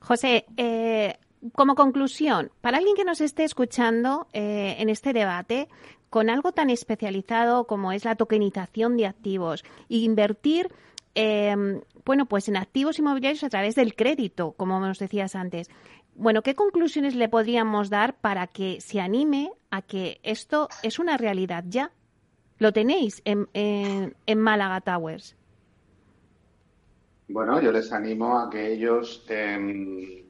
José, eh, como conclusión, para alguien que nos esté escuchando eh, en este debate, con algo tan especializado como es la tokenización de activos, e invertir bueno, pues en activos inmobiliarios a través del crédito, como nos decías antes. Bueno, ¿qué conclusiones le podríamos dar para que se anime a que esto es una realidad ya? ¿Lo tenéis en, en, Málaga Towers? Bueno, yo les animo a que ellos em,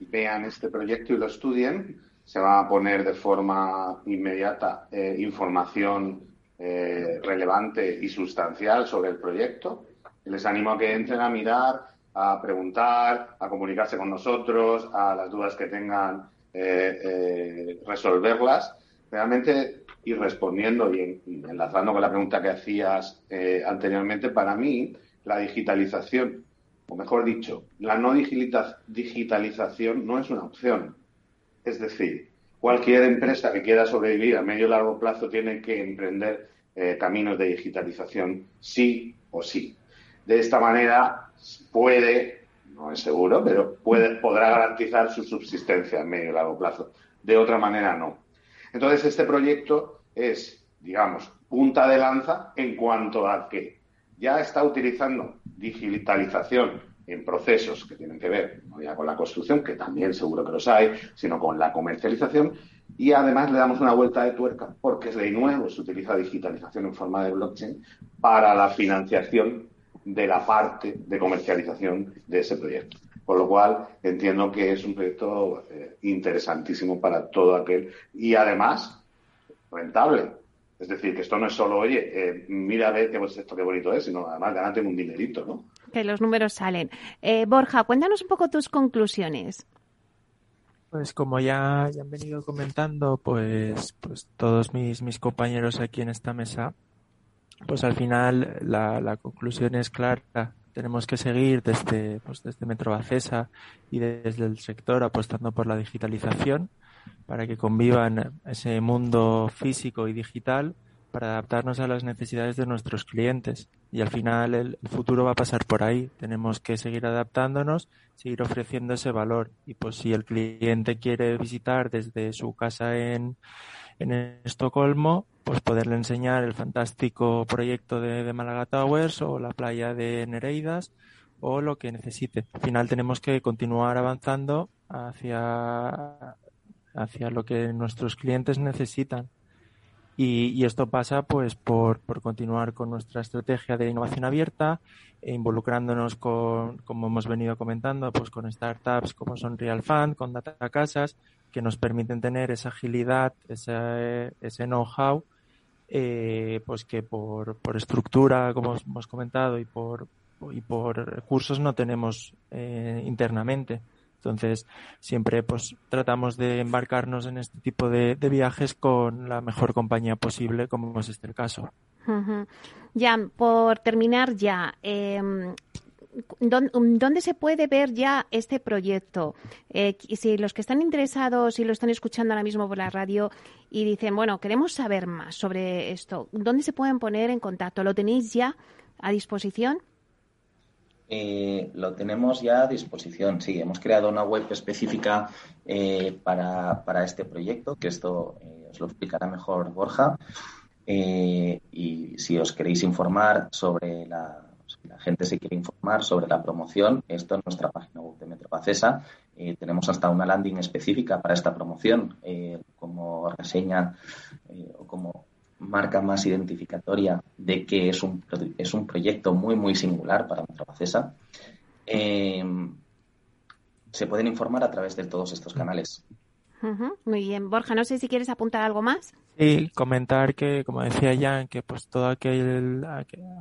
vean este proyecto y lo estudien. Se va a poner de forma inmediata eh, información eh, relevante y sustancial sobre el proyecto. Les animo a que entren a mirar a preguntar, a comunicarse con nosotros, a las dudas que tengan, eh, resolverlas. Realmente, ir respondiendo y, enlazando con la pregunta que hacías anteriormente, para mí, la digitalización, o mejor dicho, la no digitalización no es una opción. Es decir, cualquier empresa que quiera sobrevivir a medio y largo plazo tiene que emprender caminos de digitalización sí o sí. De esta manera, puede, no es seguro, pero puede, podrá garantizar su subsistencia a medio y largo plazo. De otra manera, no. Entonces, este proyecto es, digamos, punta de lanza en cuanto a que ya está utilizando digitalización en procesos que tienen que ver no ya con la construcción, que también seguro que los hay, sino con la comercialización. Y además le damos una vuelta de tuerca porque de nuevo se utiliza digitalización en forma de blockchain para la financiación de la parte de comercialización de ese proyecto. Por lo cual entiendo que es un proyecto eh, interesantísimo para todo aquel y además rentable. Es decir, que esto no es solo, oye, eh, mira a ver qué, esto qué bonito es, sino además ganarte un dinerito, ¿no? Que los números salen. Eh, Borja, cuéntanos un poco tus conclusiones. Pues como ya, ya han venido comentando, pues, pues todos mis, mis compañeros aquí en esta mesa pues al final la, la conclusión es clara. Tenemos que seguir desde, pues desde Metro Acesa y desde el sector apostando por la digitalización para que convivan ese mundo físico y digital para adaptarnos a las necesidades de nuestros clientes. Y al final el, futuro va a pasar por ahí. Tenemos que seguir adaptándonos, seguir ofreciendo ese valor. Y pues si el cliente quiere visitar desde su casa en, en Estocolmo, pues poderle enseñar el fantástico proyecto de, de Málaga Towers o la playa de Nereidas o lo que necesite. Al final tenemos que continuar avanzando hacia, hacia lo que nuestros clientes necesitan. Y, esto pasa pues por, continuar con nuestra estrategia de innovación abierta e involucrándonos con, como hemos venido comentando, pues con startups como son Real Fund, con Data Casas, que nos permiten tener esa agilidad, ese, ese know-how, eh, pues que por, por estructura, como hemos comentado, y por, y por recursos no tenemos eh, internamente. Entonces, siempre pues tratamos de embarcarnos en este tipo de, viajes con la mejor compañía posible, como es este el caso. Ya, por terminar ya, em, ¿dónde, se puede ver ya este proyecto? Eh, si los que están interesados y lo están escuchando ahora mismo por la radio y dicen, bueno, queremos saber más sobre esto, ¿dónde se pueden poner en contacto? ¿Lo tenéis ya a disposición? Eh, lo tenemos ya a disposición, sí. Hemos creado una web específica eh, para, este proyecto, que esto eh, os lo explicará mejor Borja. Eh, y si os queréis informar sobre la, gente se quiere informar sobre la promoción, esto en nuestra página web de Metro Acesa. Eh, tenemos hasta una landing específica para esta promoción, eh, como reseña o como marca más identificatoria de que es un, es un proyecto muy, muy singular para Metro Acesa. se pueden informar a través de todos estos canales. Muy bien. Borja, no sé si quieres apuntar algo más. Sí, comentar que, como decía Jan, que pues todo aquel,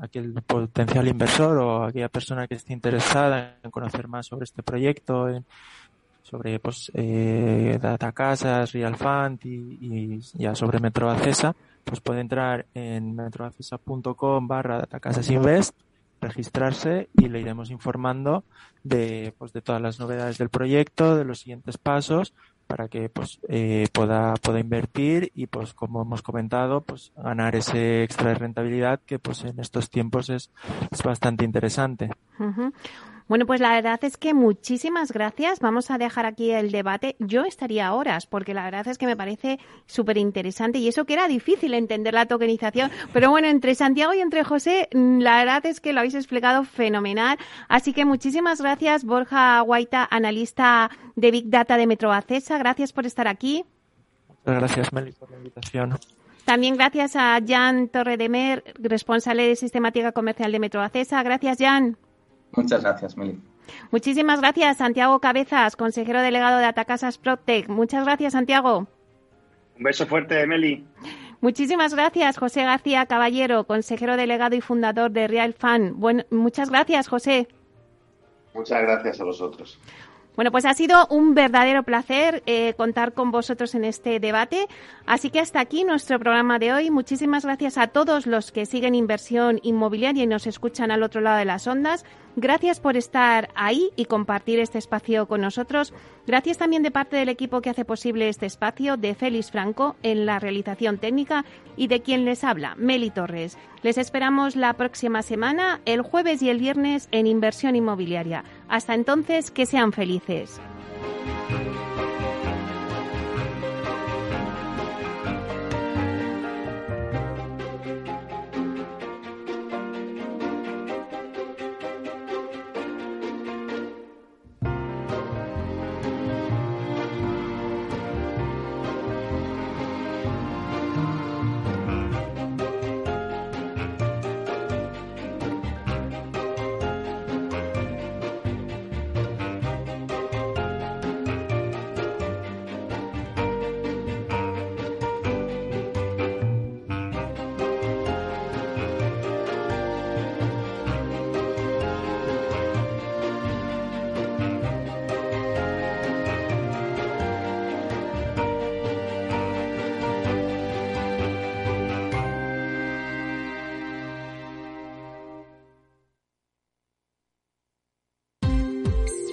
aquel potencial inversor o aquella persona que esté interesada en conocer más sobre este proyecto, sobre pues eh, Data Casas, Real Fund y, ya sobre Metro Acesa, pues puede entrar en metroacesa.com barra datacasasinvest registrarse y le iremos informando de, pues, de todas las novedades del proyecto, de los siguientes pasos para que pues eh, pueda pueda invertir y pues como hemos comentado pues ganar ese extra de rentabilidad que pues en estos tiempos es, es bastante interesante. Bueno, pues la verdad es que muchísimas gracias. Vamos a dejar aquí el debate. Yo estaría horas porque la verdad es que me parece súper interesante y eso que era difícil entender la tokenización. Pero bueno, entre Santiago y entre José, mm, la verdad es que lo habéis explicado fenomenal. Así que muchísimas gracias, Borja Guaita, analista de Big Data de Metroacesa. Gracias por estar aquí. Muchas gracias, Meli, por la invitación. También gracias a Jan Torredemer, responsable de Sistemática Comercial de Metroacesa. Gracias, Jan. Muchas gracias, Meli. Muchísimas gracias, Santiago Cabezas, consejero delegado de Atacasas Protec. Muchas gracias, Santiago. Un beso fuerte, Meli. Muchísimas gracias, José García Caballero, consejero delegado y fundador de Real Fan. Bueno, muchas gracias, José. Muchas gracias a vosotros. Bueno, pues ha sido un verdadero placer eh, contar con vosotros en este debate. Así que hasta aquí nuestro programa de hoy. Muchísimas gracias a todos los que siguen inversión inmobiliaria y nos escuchan al otro lado de las ondas. Gracias por estar ahí y compartir este espacio con nosotros. Gracias también de parte del equipo que hace posible este espacio, de Félix Franco en la realización técnica y de quien les habla, Meli Torres. Les esperamos la próxima semana, el jueves y el viernes, en Inversión Inmobiliaria. Hasta entonces, que sean felices.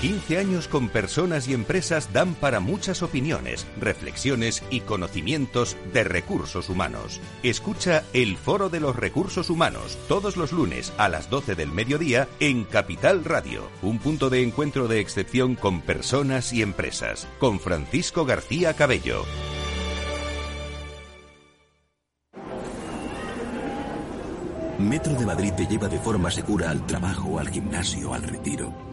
15 años con personas y empresas dan para muchas opiniones, reflexiones y conocimientos de recursos humanos. Escucha el Foro de los Recursos Humanos todos los lunes a las 12 del mediodía en Capital Radio, un punto de encuentro de excepción con personas y empresas, con Francisco García Cabello. Metro de Madrid te lleva de forma segura al trabajo, al gimnasio, al retiro.